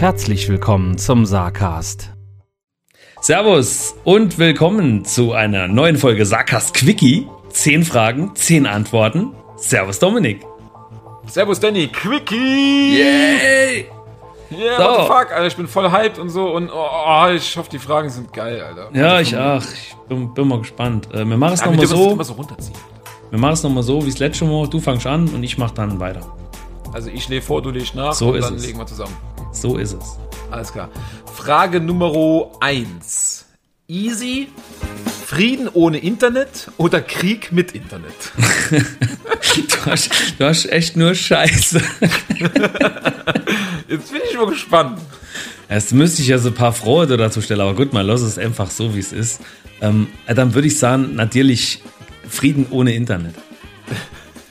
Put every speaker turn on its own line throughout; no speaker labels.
Herzlich willkommen zum Saarcast.
Servus und willkommen zu einer neuen Folge Saarcast Quickie. Zehn Fragen, zehn Antworten. Servus Dominik.
Servus Danny, Quickie!
Yay!
Yeah,
So.
what the fuck, Alter, ich bin voll hyped und so und oh, ich hoffe, die Fragen sind geil, Alter.
Ja, ich auch. Ich bin, bin mal gespannt. Äh, wir machen es nochmal
es
so.
immer so runterziehen.
Wir machen es nochmal so, wie das letzte Mal. Du fangst an und ich mach dann weiter.
Also ich lege vor, du legst nach
So
und
ist
dann
es.
legen wir zusammen.
So ist es.
Alles klar. Frage Nummer 1. Easy, Frieden ohne Internet oder Krieg mit Internet?
Du hast, du hast echt nur Scheiße.
Jetzt bin ich mal gespannt.
Erst müsste ich ja so ein paar Freude dazu stellen, aber gut, mal lass es einfach so, wie es ist. Ähm, dann würde ich sagen, natürlich Frieden ohne Internet.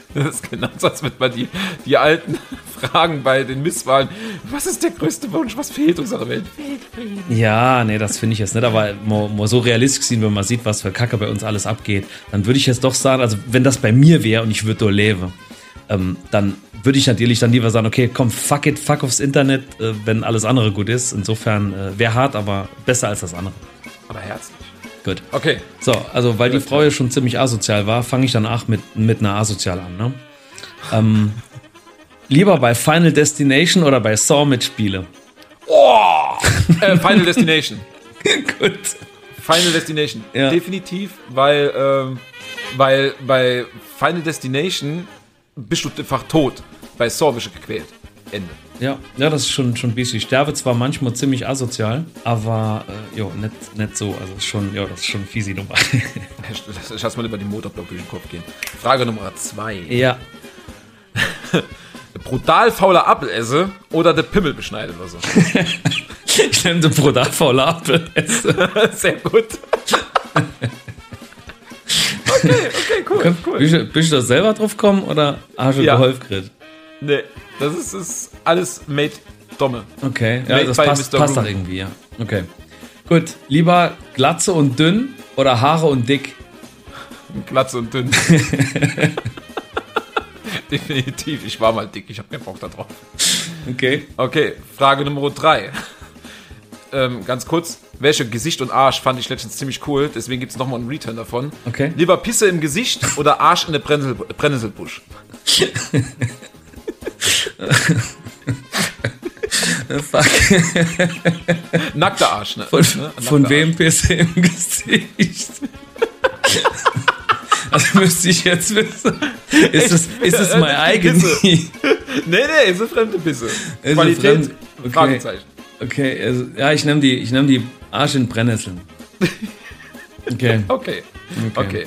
Das ist genau so, als wird man die, die alten Fragen bei den Misswahlen. Was ist der größte Wunsch? Was fehlt unserer Welt? Weltfrieden.
Ja, nee, das finde ich jetzt nicht, aber mal, mal so realistisch sehen, wenn man sieht, was für Kacke bei uns alles abgeht, dann würde ich jetzt doch sagen, also wenn das bei mir wäre und ich würde da leben, ähm, dann würde ich natürlich dann lieber sagen, okay, komm, fuck it, fuck aufs Internet, äh, wenn alles andere gut ist. Insofern äh, wäre hart, aber besser als das andere.
Aber herzlich.
Gut.
Okay.
So, also weil die Frau ja schon ziemlich asozial war, fange ich dann auch mit, mit einer asozial an. Ne? Ähm, lieber bei Final Destination oder bei Saw mitspiele?
Äh, Final Destination.
Gut.
Final Destination.
Ja.
Definitiv, weil, ähm, weil bei Final Destination bist du einfach tot. Bei Saw bist du gequält. Ende.
Ja, ja, das ist schon, schon ein bisschen. Ich sterbe zwar manchmal ziemlich asozial, aber äh, jo, nicht, nicht so. Also schon, ja, das ist schon fiesi Nummer.
Ich lass mal über den Motorblock durch den Kopf gehen. Frage Nummer zwei.
ja.
Brutal fauler Apfel esse oder der Pimmel beschneidet oder so.
Ich nehme den brutal faule Apfel.
Sehr gut. okay, okay, cool, cool.
Bist, du- bist du da selber drauf gekommen oder hast du
Ja.
geholfen?
Nee, das ist, ist alles made Domme.
Okay, ja,
Made
das passt, passt doch irgendwie, ja. Okay. Gut, lieber Glatze und dünn oder Haare und dick?
Glatze und dünn. Definitiv, ich war mal dick, ich habe keinen Bock da drauf.
Okay.
Okay, Frage Nummer drei. Ähm, ganz kurz, welche Gesicht und Arsch fand ich letztens ziemlich cool, deswegen gibt es nochmal einen Return davon.
Okay.
Lieber Pisse im Gesicht oder Arsch in der Brennnessel Brennnesselbusch?
Fuck.
Nackter Arsch, ne?
Von,
Ne?
von
Nackter
wem Pisse im Gesicht? Also müsste ich jetzt wissen. Ist es, ist es mein eigen?
Pisse. Nee, nee, ist eine fremde Pisse.
eine
Qualität,
fremde- okay.
Fragezeichen.
Okay, also, ja, ich nehme die, ich nehm die Arsch in Brennnesseln. Okay.
Okay, okay.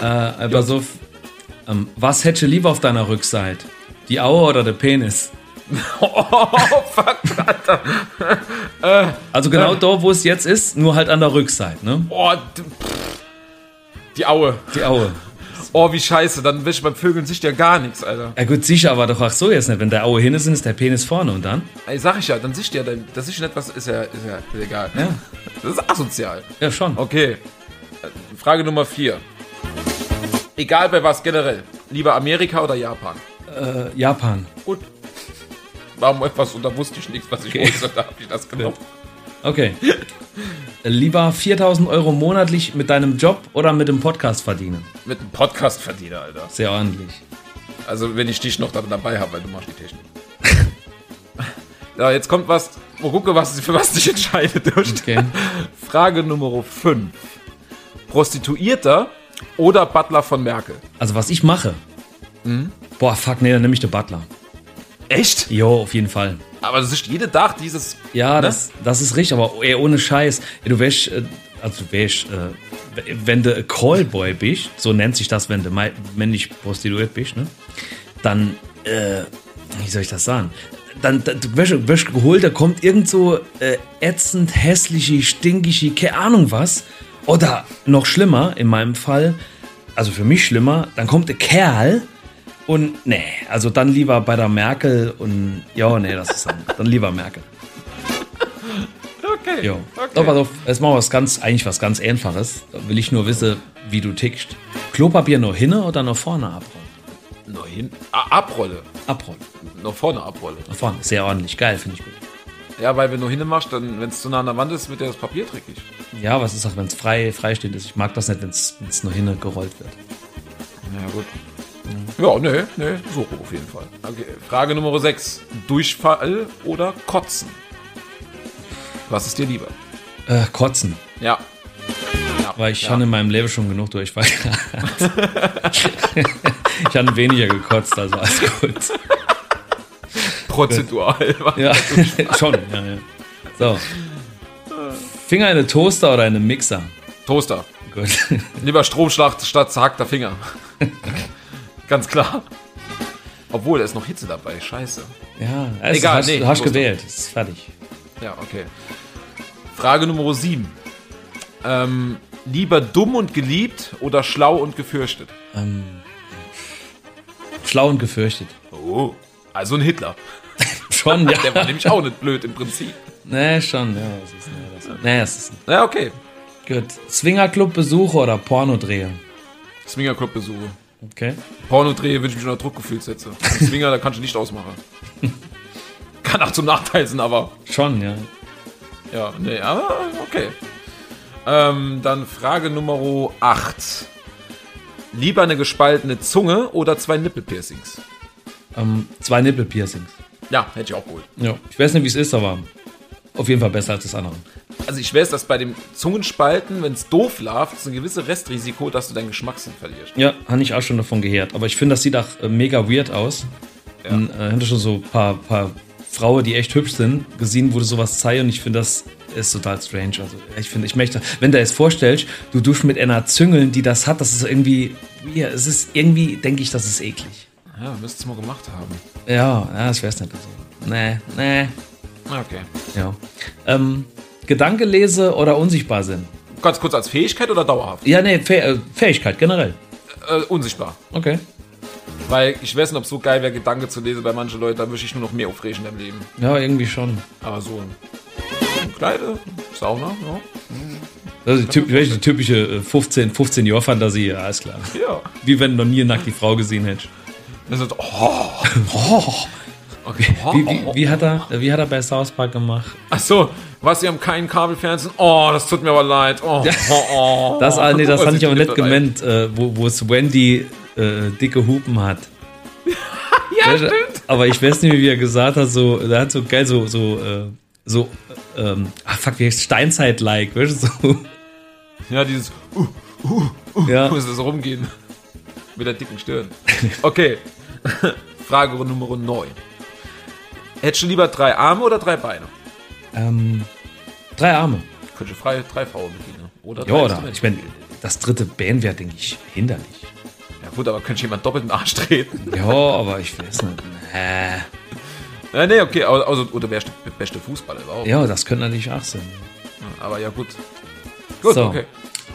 Äh, pass auf. Ähm, was hättest du lieber auf deiner Rückseite? Die Aue oder der Penis?
Oh, fuck, Alter.
Also genau da, wo es jetzt ist, nur halt an der Rückseite, ne?
Oh, pff. die Aue.
Die Aue.
Oh, wie scheiße, dann wäscht beim Vögeln sich ja gar nichts, Alter.
Ja gut, sicher, aber doch auch so jetzt nicht. Wenn der Aue hin ist, ist der Penis vorne und dann?
Ey, sag ich ja, dann siehst du ja, das ist nicht was, ist ja, ist ja ist egal.
Ja.
Das ist asozial.
Ja, schon.
Okay. Äh, Frage Nummer vier. Egal bei was generell. Lieber Amerika oder Japan?
Äh, Japan.
Gut. Warum etwas und da wusste ich nichts, was ich wusste, da habe ich das genommen.
Okay. Lieber 4000 Euro monatlich mit deinem Job oder mit dem Podcast verdienen?
Mit einem Podcast verdiene, Alter.
Sehr ordentlich.
Also wenn ich dich noch da- dabei habe, weil du machst die Technik. ja, jetzt kommt was. Mal gucken, was, für was dich entscheidet.
Okay.
Frage Nummer 5. Prostituierter oder Butler von Merkel?
Also was ich mache. Boah, fuck, nee, dann nehme ich den Butler.
Echt?
Jo, auf jeden Fall.
Aber das ist jede Tag dieses.
Ja,
Ne?
das, das ist richtig, aber ey, ohne Scheiß. Ey, du wärst, äh, also du wärst, äh, wenn du Callboy bist, so nennt sich das, wenn du männlich prostituiert bist, ne? Dann, äh, wie soll ich das sagen? Dann, dann du wirst, wirst geholt, da kommt irgend so äh, ätzend, hässliche, stinkige, keine Ahnung was. Oder noch schlimmer, in meinem Fall, also für mich schlimmer, dann kommt ein Kerl und nee, also dann lieber bei der Merkel und ja, nee, das ist dann, dann lieber Merkel.
Okay.
Jo.
okay.
So, pass auf, jetzt machen wir was ganz, eigentlich was ganz Einfaches. Da will ich nur wissen, wie du tickst. Klopapier nur hinne oder nach vorne abrollen?
Noch hin. Ah, Abrolle.
Abrollen.
Noch vorne Abrolle.
Nach vorne. Sehr ordentlich. Geil, finde ich gut.
Ja, weil wenn du hinmachst, dann, wenn es zu nah an der Wand ist, wird ja das Papier dreckig.
Ja, was ist auch, wenn es frei, freistehend ist? Ich mag das nicht, wenn es nur hin gerollt wird.
Ja, gut. Ja, nee, nee, so auf jeden Fall. Okay, Frage Nummer 6. Durchfall oder Kotzen? Was ist dir lieber?
Äh, kotzen.
Ja.
Weil ich
ja.
habe in meinem Leben schon genug Durchfall gehabt. ich habe weniger gekotzt, also alles gut.
Prozentual.
Ja, schon. Ja, ja. So. Finger in eine Toaster oder in einen Mixer?
Toaster.
Gut.
Lieber Stromschlag statt zerhackter Finger. Ganz klar. Obwohl, da ist noch Hitze dabei. Scheiße.
Ja, also
Egal,
hast,
nee,
du hast gewählt. Ist fertig.
Ja, okay. Frage Nummer 7. Ähm, lieber dumm und geliebt oder schlau und gefürchtet?
Schlau und gefürchtet.
Oh. Also ein Hitler.
Schon, ja.
Der war nämlich auch nicht blöd im Prinzip.
Nee, schon. Ja, das ist, nee, das, nee, das ist
Ja, okay.
gut. Swingerclub-Besuche oder Pornodrehe?
Swingerclub-Besuche.
Okay.
Pornodrehe würde ich mich unter Druckgefühl setzen. Ein Swinger, da kannst du nicht ausmachen. Kann auch zum Nachteil sein, aber
Schon, ja.
ja, nee, aber okay. Ähm, dann Frage Nummer 8. Lieber eine gespaltene Zunge oder zwei Nippelpiercings?
Ähm, zwei Nippelpiercings.
Ja, hätte ich auch geholt.
Ja. Ich weiß nicht, wie es ist, aber auf jeden Fall besser als das andere.
Also ich weiß, dass bei dem Zungenspalten, wenn es doof läuft, ist ein gewisses Restrisiko, dass du deinen Geschmackssinn verlierst.
Ja, habe ich auch schon davon gehört. Aber ich finde, das sieht auch äh, mega weird aus.
Ja.
Und, äh, hatte schon so ein paar, paar Frauen, die echt hübsch sind, gesehen, wo du sowas zeigst und ich finde, das ist total strange. Also ich finde, ich möchte, wenn du es vorstellst, du duschst mit einer Züngeln, die das hat, das ist irgendwie, ja, es ist irgendwie, denke ich, das ist eklig.
Ja, müsstest du mal gemacht haben.
Ja, ja, ich weiß nicht. Also, nee, nee,
Okay.
Ja. Ähm, Gedanke lese oder unsichtbar sind?
Ganz kurz als Fähigkeit oder dauerhaft?
Ja, nee, Fäh äh, Fähigkeit generell.
Äh, unsichtbar.
Okay.
Weil ich weiß nicht, ob es so geil wäre, Gedanke zu lesen bei manchen Leuten, da würde ich nur noch mehr aufregen im Leben.
Ja, irgendwie schon.
Aber so eine kleine Sauna, ja.
Das ist die, typ, die typische äh, 15, 15 Jahre Fantasie, ja, ist klar.
Ja.
Wie wenn du noch nie nackt die Frau gesehen hättest.
Das ist, oh,
Oh,
okay.
wie, wie, wie, hat er, wie hat er bei South Park gemacht?
Ach so, was, Sie haben keinen Kabelfernsehen? Oh, das tut mir aber leid. Oh, oh, oh.
Das, ah, nee, das
Oh,
fand ich aber
leid.
gemeint, äh, wo, wo es Wendy äh, dicke Hupen hat.
Ja, stimmt.
Aber ich weiß nicht mehr, wie er gesagt hat, so, der hat so geil, so, so, äh, so, äh, ähm, ach fuck, wie heißt Steinzeit-like, weißt du, so,
Ja, dieses, uh,
ja.
muss es rumgehen. Mit der dicken Stirn. Okay. Frage Nummer 9. Hättest du lieber drei Arme oder drei Beine?
Ähm, drei Arme.
Könnte frei drei Frauen bedienen. Oder drei
Ja, oder? Ich meine, das dritte Band wäre, denke ich, hinderlich.
Ja gut, aber könnte jemand doppelt in den Arsch treten?
Ja, aber ich weiß nicht. Äh,
Ja, nee, okay, also, oder wärst du der beste Fußballer überhaupt.
ja, das könnte natürlich auch sein.
Aber ja, gut. Gut,
so,
okay.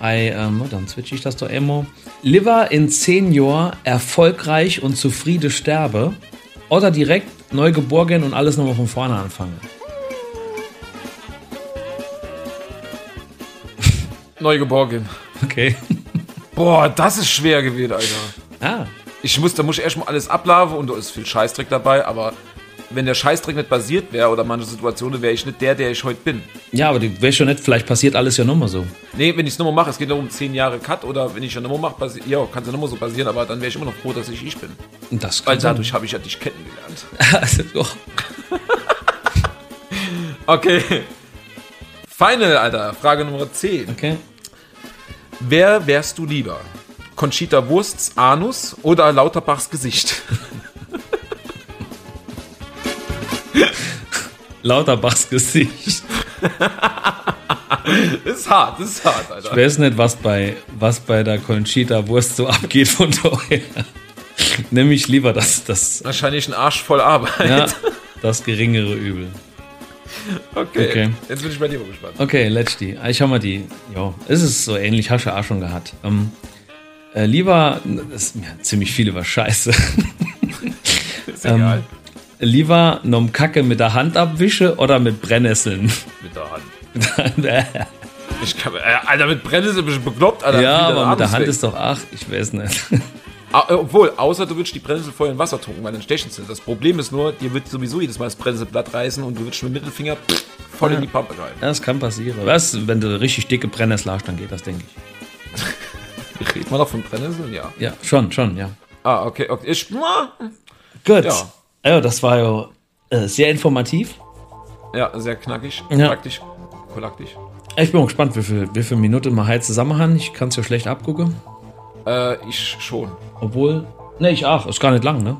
I, ähm, dann switche ich das doch immer. Liver in 10 Jahren erfolgreich und zufrieden sterbe oder direkt neu geboren und alles nochmal von vorne anfangen.
Neugeborgen.
Okay.
Boah, das ist schwer gewesen, Alter.
Ah,
Ich muss, da muss ich erstmal alles ablaufen und da ist viel Scheißdreck dabei, aber wenn der Scheißdreck nicht basiert wäre oder manche Situationen, wäre ich nicht der, der ich heute bin.
ja, aber du weißt schon nicht, vielleicht passiert alles ja nochmal so.
Nee, wenn ich es nochmal mache, es geht nur um 10 Jahre Cut oder wenn ich ja nochmal mache, ja, kann es ja nochmal so passieren, aber dann wäre ich immer noch froh, dass ich ich bin.
Das
Weil dadurch habe ich ja dich kennengelernt.
Also, oh,
Okay. Final, Alter. Frage Nummer 10.
okay.
Wer wärst du lieber? Conchita Wursts Anus oder Lauterbachs Gesicht?
Lauterbachs Gesicht.
Ist hart, das ist hart, Alter.
Ich weiß nicht, was bei, was bei der Conchita Wurst so abgeht von daher. Nämlich lieber das, das,
Wahrscheinlich ein Arsch voll Arbeit.
ja, das geringere Übel.
Okay.
Okay.
Jetzt bin ich bei dir mal gespannt.
Okay, letzte. Ich schau mal die. Es ist so ähnlich, hast du auch schon gehabt. Ähm, äh, lieber, das ist ja, ziemlich viele war scheiße.
Ist egal.
Lieber nom Kacke mit der Hand abwische oder mit Brennnesseln?
Mit der Hand. Ich kann, äh, Alter, mit Brennnessel bist du bekloppt, Alter.
ja, aber mit der Hand
weg.
ist doch, ach, ich weiß nicht.
Ah, äh, Obwohl, außer du würdest die Brennnessel vorher in Wasser tunken, weil dann stechen sie. Das Problem ist nur, dir wird sowieso jedes Mal das Brennnesselblatt reißen und du würdest mit dem Mittelfinger pff, voll in die Pampe greifen.
Das kann passieren. Was, wenn du richtig dicke Brennnessel hast, dann geht das, denke ich.
Redet man doch von Brennnesseln? Ja.
Ja, schon, schon, ja.
Ah, okay, okay. Ich,
Gut.
Ja.
Ja, das war ja äh, sehr informativ.
ja, sehr knackig,
Ja.
praktisch, kolaktisch.
Ich bin auch gespannt, wie viel, wie viel Minuten wir heute zusammen haben. Ich kann es ja schlecht abgucken.
Äh, ich schon.
Obwohl, ne, ich auch. Ist gar nicht lang, ne?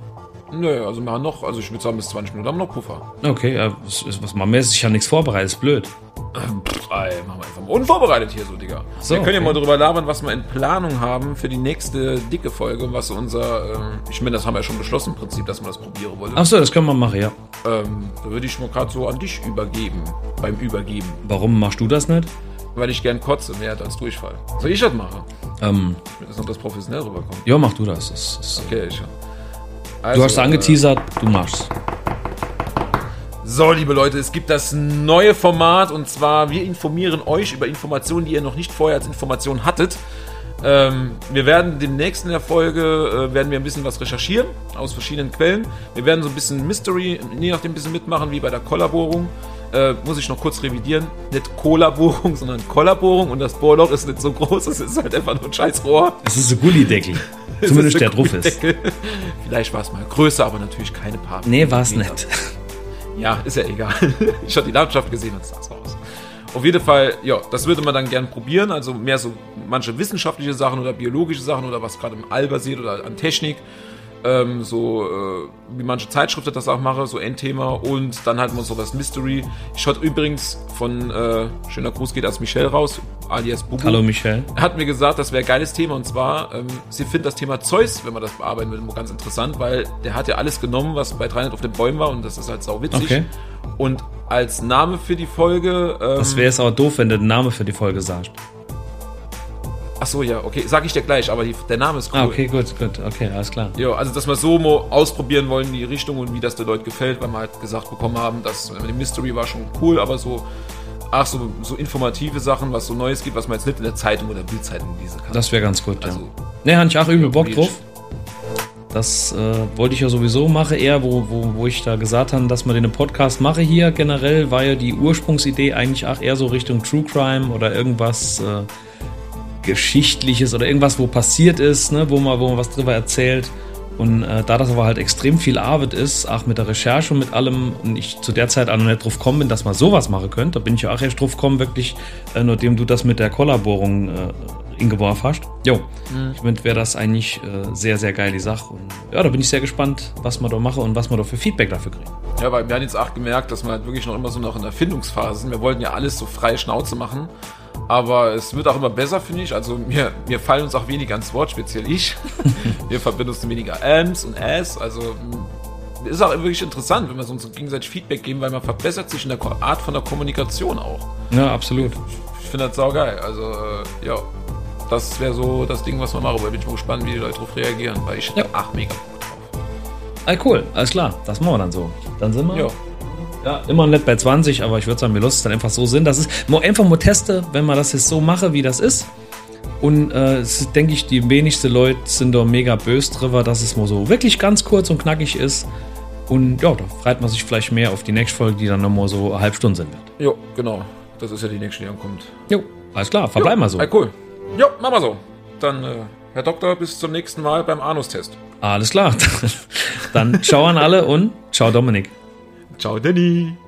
Nö, also wir haben noch, also ich würde sagen, bis 20 Minuten haben wir noch Puffer.
Okay, ja, was, was machen wir jetzt? Ich habe nichts vorbereitet, ist blöd.
Pff, ey, machen wir einfach mal unvorbereitet hier so, Digga.
So,
wir können ja
okay.
mal drüber labern, was wir in Planung haben für die nächste dicke Folge, was unser, ähm, ich meine, das haben wir ja schon beschlossen im Prinzip, dass man das probieren wollte.
Achso, das können wir machen, ja.
Ähm, da würde ich mal gerade so an dich übergeben, beim Übergeben.
Warum machst du das nicht?
Weil ich gern kotze, mehr als Durchfall. Soll ich das machen?
Ähm,
Damit das noch das professionell rüberkommt.
ja, mach du das. das, das
Okay, ich.
du
Also,
hast angeteasert, du machst.
So, liebe Leute, es gibt das neue Format und zwar wir informieren euch über Informationen, die ihr noch nicht vorher als Information hattet. Ähm, wir werden demnächst in der Folge äh, werden wir ein bisschen was recherchieren aus verschiedenen Quellen. Wir werden so ein bisschen Mystery, je nachdem ein bisschen mitmachen, wie bei der Kollaborung. Äh, muss ich noch kurz revidieren. Nicht Kollaborung, sondern Kollaborung und das Bohrloch ist nicht so groß, es ist halt einfach nur ein scheiß Rohr.
Es ist ein Gullideckel.
Es
Zumindest der drauf ist.
Vielleicht war es mal größer, aber natürlich keine paar.
Nee, war es nicht.
Ja, ist ja egal. Ich habe die Landschaft gesehen und es sah so aus. Auf jeden Fall, ja, das würde man dann gern probieren. Also mehr so manche wissenschaftliche Sachen oder biologische Sachen oder was gerade im All basiert oder an Technik. Ähm, so äh, wie manche Zeitschriften das auch machen, so Endthema. Und dann halt mal so was Mystery. Ich hatte übrigens von, äh, schöner Gruß geht als Michelle raus, alias Bubu.
Hallo Michelle.
Er hat mir gesagt, das wäre ein geiles Thema und zwar, ähm, sie findet das Thema Zeus, wenn man das bearbeiten will, ganz interessant, weil der hat ja alles genommen, was bei 300 auf den Bäumen war und das ist halt sau witzig.
Okay.
Und als Name für die Folge, ähm,
Das wäre jetzt aber doof, wenn du den Namen für die Folge sagst.
Ach so, ja, okay, sag ich dir gleich, aber die, der Name ist cool.
Ah, okay, gut, gut, okay, alles klar.
Ja, also dass wir so mal ausprobieren wollen, die Richtung und wie das den Leuten gefällt, weil wir halt gesagt bekommen haben, dass äh, die Mystery war schon cool, aber so, ach so, so informative Sachen, was so Neues gibt, was man jetzt nicht in der Zeitung oder Bildzeitung lesen kann.
Das wäre ganz gut,
Also-
ja. Ne, hatte ich auch übel Bock drauf. Das äh, wollte ich ja sowieso machen, eher wo, wo, wo ich da gesagt habe, dass man den Podcast mache hier generell, war ja die Ursprungsidee eigentlich auch eher so Richtung True Crime oder irgendwas äh, Geschichtliches oder irgendwas, wo passiert ist, ne, wo, man, wo man was drüber erzählt. Und äh, da das aber halt extrem viel Arbeit ist, auch mit der Recherche und mit allem, und ich zu der Zeit auch noch nicht drauf gekommen bin, dass man sowas machen könnte, da bin ich ja auch erst drauf gekommen, wirklich, äh, nachdem du das mit der Kollaborung äh, ingeworfen hast. Jo, ich finde, wäre das eigentlich äh, sehr, sehr geil, die Sache. Und ja, da bin ich sehr gespannt, was man da mache und was man da für Feedback dafür kriegt.
Ja, weil wir haben jetzt auch gemerkt, dass wir halt wirklich noch immer so noch in der Erfindungsphase sind. Wir wollten ja alles so freie Schnauze machen. Aber es wird auch immer besser, finde ich. Also mir, mir fallen uns auch weniger ans Wort, speziell ich. wir verbinden weniger Ams und As. Also mh, ist auch wirklich interessant, wenn wir uns so gegenseitig Feedback geben, weil man verbessert sich in der Art von der Kommunikation auch.
Ja, absolut.
Ich finde das saugeil. Also äh, ja, das wäre so das Ding, was wir machen. Da bin ich mal gespannt, wie die Leute darauf reagieren, weil ich
Ja.
ach mega Bock drauf.
Ah, cool, alles klar, das machen wir dann so. Dann sind wir.
Ja.
Ja, immer nicht bei 20, aber ich würde sagen, mir lässt es dann einfach so Sinn. Das ist einfach mal teste, wenn man das jetzt so mache, wie das ist. Und äh, es ist, denke ich, die wenigsten Leute sind da mega böse drüber, dass es mal so wirklich ganz kurz und knackig ist. Und ja, da freut man sich vielleicht mehr auf die nächste Folge, die dann nochmal so eine halbe Stunde sein wird.
Jo, genau. Das ist ja die nächste, die ankommt.
Jo, alles klar, verbleiben wir so.
Ah, cool. Jo, machen wir so. Dann, äh, Herr Doktor, bis zum nächsten Mal beim Anustest.
Alles klar. dann ciao an alle und ciao Dominik.
Ciao, Danny.